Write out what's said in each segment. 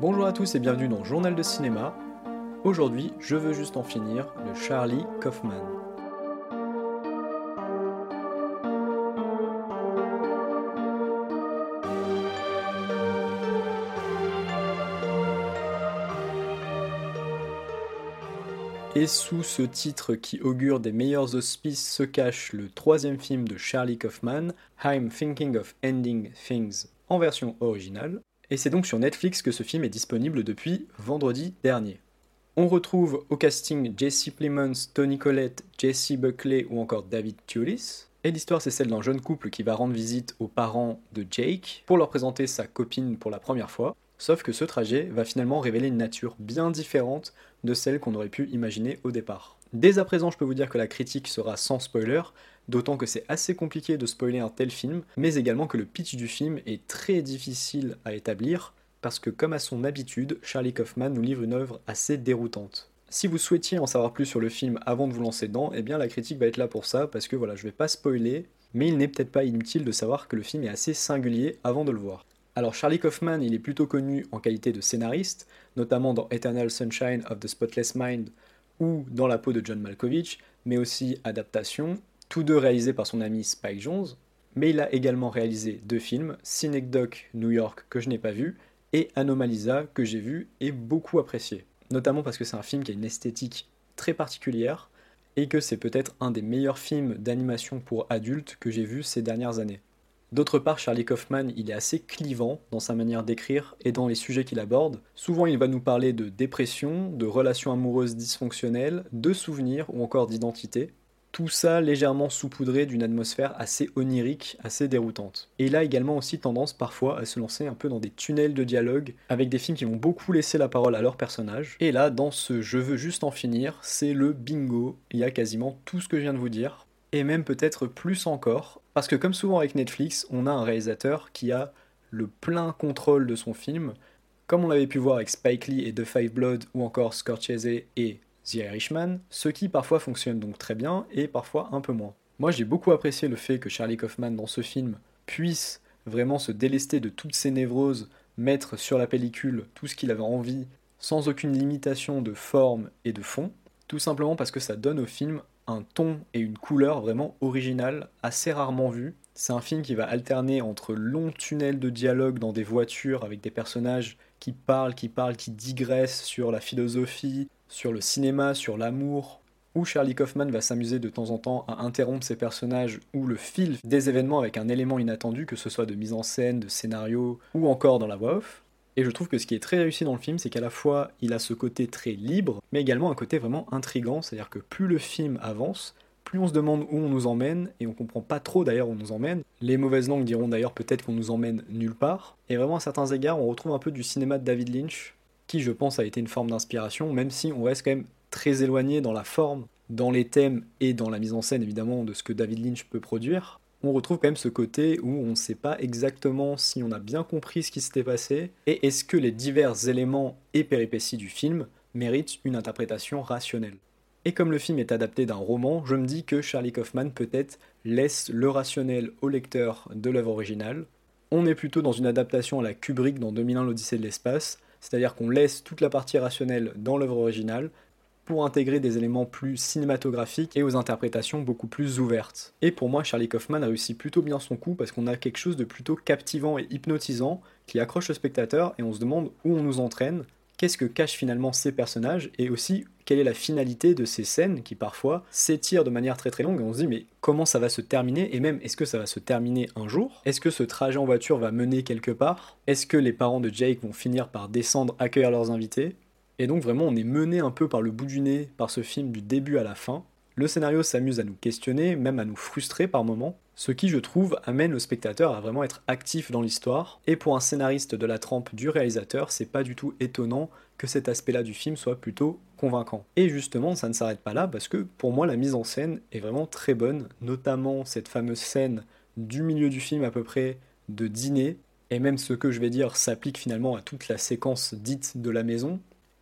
Bonjour à tous et bienvenue dans Journal de cinéma. Aujourd'hui, je veux juste en finir de Charlie Kaufman. Et sous ce titre qui augure des meilleurs auspices se cache le troisième film de Charlie Kaufman, I'm Thinking of Ending Things, en version originale. Et c'est donc sur Netflix que ce film est disponible depuis vendredi dernier. On retrouve au casting Jesse Plemons, Tony Collette, Jesse Buckley ou encore David Tulis. Et l'histoire c'est celle d'un jeune couple qui va rendre visite aux parents de Jake pour leur présenter sa copine pour la première fois. Sauf que ce trajet va finalement révéler une nature bien différente de celle qu'on aurait pu imaginer au départ. Dès à présent, je peux vous dire que la critique sera sans spoiler, d'autant que c'est assez compliqué de spoiler un tel film, mais également que le pitch du film est très difficile à établir, parce que comme à son habitude, Charlie Kaufman nous livre une œuvre assez déroutante. Si vous souhaitiez en savoir plus sur le film avant de vous lancer dedans, eh bien la critique va être là pour ça, parce que voilà, je vais pas spoiler, mais il n'est peut-être pas inutile de savoir que le film est assez singulier avant de le voir. Alors Charlie Kaufman, il est plutôt connu en qualité de scénariste, notamment dans Eternal Sunshine of the Spotless Mind ou dans la peau de John Malkovich, mais aussi adaptation, tous deux réalisés par son ami Spike Jones. Mais il a également réalisé deux films, Synecdoche New York que je n'ai pas vu et Anomalisa que j'ai vu et beaucoup apprécié. Notamment parce que c'est un film qui a une esthétique très particulière et que c'est peut-être un des meilleurs films d'animation pour adultes que j'ai vu ces dernières années. D'autre part, Charlie Kaufman, il est assez clivant dans sa manière d'écrire et dans les sujets qu'il aborde. Souvent, il va nous parler de dépression, de relations amoureuses dysfonctionnelles, de souvenirs ou encore d'identité. Tout ça légèrement saupoudré d'une atmosphère assez onirique, assez déroutante. Et il a également aussi tendance parfois à se lancer un peu dans des tunnels de dialogue avec des films qui vont beaucoup laisser la parole à leurs personnages. Et là, dans ce Je veux juste en finir, c'est le bingo. Il y a quasiment tout ce que je viens de vous dire et même peut-être plus encore, parce que comme souvent avec Netflix, on a un réalisateur qui a le plein contrôle de son film, comme on l'avait pu voir avec Spike Lee et The Five Blood ou encore Scorsese et The Irishman, ce qui parfois fonctionne donc très bien et parfois un peu moins. Moi j'ai beaucoup apprécié le fait que Charlie Kaufman dans ce film puisse vraiment se délester de toutes ses névroses, mettre sur la pellicule tout ce qu'il avait envie, sans aucune limitation de forme et de fond, tout simplement parce que ça donne au film un ton et une couleur vraiment originale, assez rarement vue. C'est un film qui va alterner entre longs tunnels de dialogue dans des voitures avec des personnages qui parlent, qui parlent, qui digressent sur la philosophie, sur le cinéma, sur l'amour, où Charlie Kaufman va s'amuser de temps en temps à interrompre ses personnages ou le fil des événements avec un élément inattendu, que ce soit de mise en scène, de scénario ou encore dans la voix off. Et je trouve que ce qui est très réussi dans le film, c'est qu'à la fois il a ce côté très libre, mais également un côté vraiment intrigant, c'est-à-dire que plus le film avance, plus on se demande où on nous emmène, et on comprend pas trop d'ailleurs où on nous emmène. Les mauvaises langues diront d'ailleurs peut-être qu'on nous emmène nulle part. Et vraiment à certains égards, on retrouve un peu du cinéma de David Lynch, qui je pense a été une forme d'inspiration, même si on reste quand même très éloigné dans la forme, dans les thèmes et dans la mise en scène évidemment de ce que David Lynch peut produire on retrouve quand même ce côté où on ne sait pas exactement si on a bien compris ce qui s'était passé et est-ce que les divers éléments et péripéties du film méritent une interprétation rationnelle. Et comme le film est adapté d'un roman, je me dis que Charlie Kaufman peut-être laisse le rationnel au lecteur de l'œuvre originale. On est plutôt dans une adaptation à la Kubrick dans 2001 l'Odyssée de l'espace, c'est-à-dire qu'on laisse toute la partie rationnelle dans l'œuvre originale pour intégrer des éléments plus cinématographiques et aux interprétations beaucoup plus ouvertes. Et pour moi, Charlie Kaufman réussit plutôt bien son coup parce qu'on a quelque chose de plutôt captivant et hypnotisant qui accroche le spectateur et on se demande où on nous entraîne, qu'est-ce que cachent finalement ces personnages et aussi quelle est la finalité de ces scènes qui parfois s'étirent de manière très très longue et on se dit mais comment ça va se terminer et même est-ce que ça va se terminer un jour? Est-ce que ce trajet en voiture va mener quelque part? Est-ce que les parents de Jake vont finir par descendre accueillir leurs invités? Et donc vraiment on est mené un peu par le bout du nez par ce film du début à la fin. Le scénario s'amuse à nous questionner, même à nous frustrer par moments, ce qui je trouve amène le spectateur à vraiment être actif dans l'histoire. Et pour un scénariste de la trempe du réalisateur, c'est pas du tout étonnant que cet aspect-là du film soit plutôt convaincant. Et justement, ça ne s'arrête pas là parce que pour moi la mise en scène est vraiment très bonne, notamment cette fameuse scène du milieu du film à peu près de dîner, et même ce que je vais dire s'applique finalement à toute la séquence dite de la maison,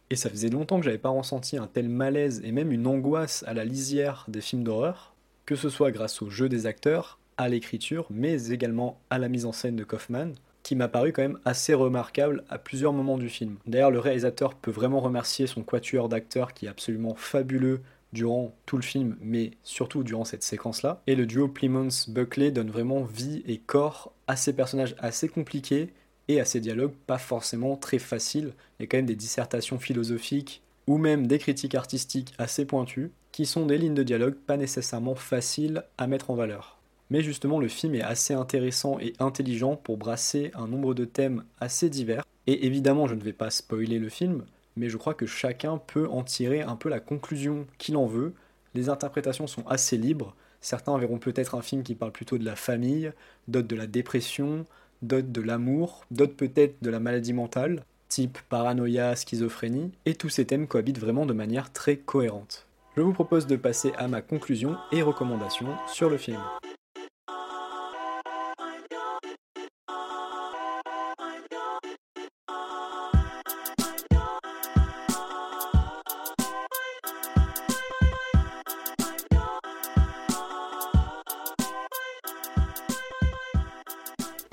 et ça faisait longtemps que j'avais pas ressenti un tel malaise et même une angoisse à la lisière des films d'horreur, que ce soit grâce au jeu des acteurs, à l'écriture, mais également à la mise en scène de Kaufman. qui m'a paru quand même assez remarquable à plusieurs moments du film. D'ailleurs, le réalisateur peut vraiment remercier son quatuor d'acteurs qui est absolument fabuleux durant tout le film, mais surtout durant cette séquence-là. Et le duo Plymouth-Buckley donne vraiment vie et corps à ces personnages assez compliqués et à ces dialogues pas forcément très faciles. Il y a quand même des dissertations philosophiques ou même des critiques artistiques assez pointues, qui sont des lignes de dialogue pas nécessairement faciles à mettre en valeur. Mais justement, le film est assez intéressant et intelligent pour brasser un nombre de thèmes assez divers. Et évidemment, je ne vais pas spoiler le film, mais je crois que chacun peut en tirer un peu la conclusion qu'il en veut. Les interprétations sont assez libres. Certains verront peut-être un film qui parle plutôt de la famille, d'autres de la dépression, d'autres de l'amour, d'autres peut-être de la maladie mentale, type paranoïa, schizophrénie, et tous ces thèmes cohabitent vraiment de manière très cohérente. Je vous propose de passer à ma conclusion et recommandations sur le film.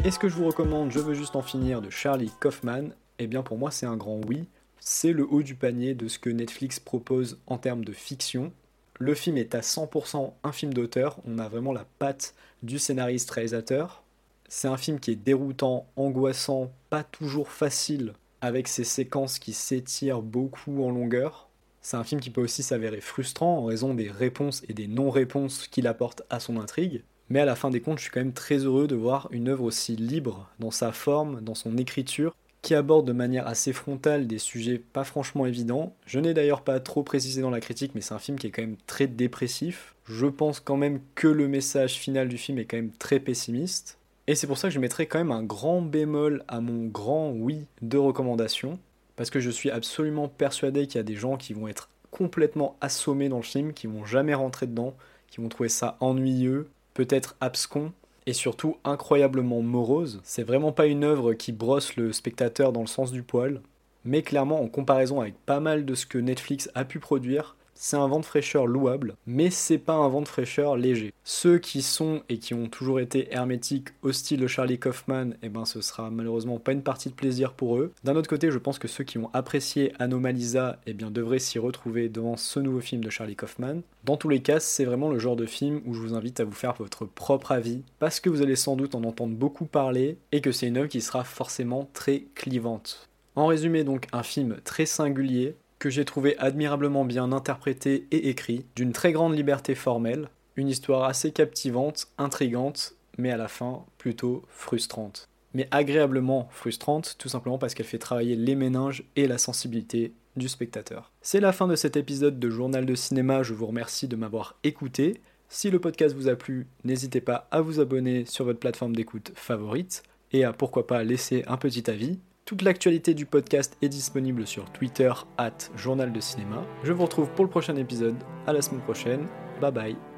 Est-ce que je vous recommande Je veux juste en finir de Charlie Kaufman Eh bien pour moi c'est un grand oui. C'est le haut du panier de ce que Netflix propose en termes de fiction. Le film est à 100% un film d'auteur, on a vraiment la patte du scénariste-réalisateur. C'est un film qui est déroutant, angoissant, pas toujours facile, avec ses séquences qui s'étirent beaucoup en longueur. C'est un film qui peut aussi s'avérer frustrant en raison des réponses et des non-réponses qu'il apporte à son intrigue. Mais à la fin des comptes, je suis quand même très heureux de voir une œuvre aussi libre dans sa forme, dans son écriture, qui aborde de manière assez frontale des sujets pas franchement évidents. Je n'ai d'ailleurs pas trop précisé dans la critique, mais c'est un film qui est quand même très dépressif. Je pense quand même que le message final du film est quand même très pessimiste. Et c'est pour ça que je mettrai quand même un grand bémol à mon grand oui de recommandation, parce que je suis absolument persuadé qu'il y a des gens qui vont être complètement assommés dans le film, qui vont jamais rentrer dedans, qui vont trouver ça ennuyeux, peut-être abscon et surtout incroyablement morose. C'est vraiment pas une œuvre qui brosse le spectateur dans le sens du poil, mais clairement en comparaison avec pas mal de ce que Netflix a pu produire, c'est un vent de fraîcheur louable, mais c'est pas un vent de fraîcheur léger. Ceux qui sont et qui ont toujours été hermétiques au style de Charlie Kaufman, eh ben ce sera malheureusement pas une partie de plaisir pour eux. D'un autre côté, je pense que ceux qui ont apprécié Anomalisa, eh devraient s'y retrouver devant ce nouveau film de Charlie Kaufman. Dans tous les cas, c'est vraiment le genre de film où je vous invite à vous faire votre propre avis, parce que vous allez sans doute en entendre beaucoup parler, et que c'est une œuvre qui sera forcément très clivante. En résumé donc un film très singulier, que j'ai trouvé admirablement bien interprété et écrit, d'une très grande liberté formelle, une histoire assez captivante, intrigante, mais à la fin plutôt frustrante. Mais agréablement frustrante, tout simplement parce qu'elle fait travailler les méninges et la sensibilité du spectateur. C'est la fin de cet épisode de Journal de cinéma, je vous remercie de m'avoir écouté. Si le podcast vous a plu, n'hésitez pas à vous abonner sur votre plateforme d'écoute favorite et à pourquoi pas laisser un petit avis. Toute l'actualité du podcast est disponible sur Twitter, at Journal de Cinéma. Je vous retrouve pour le prochain épisode. À la semaine prochaine. Bye bye.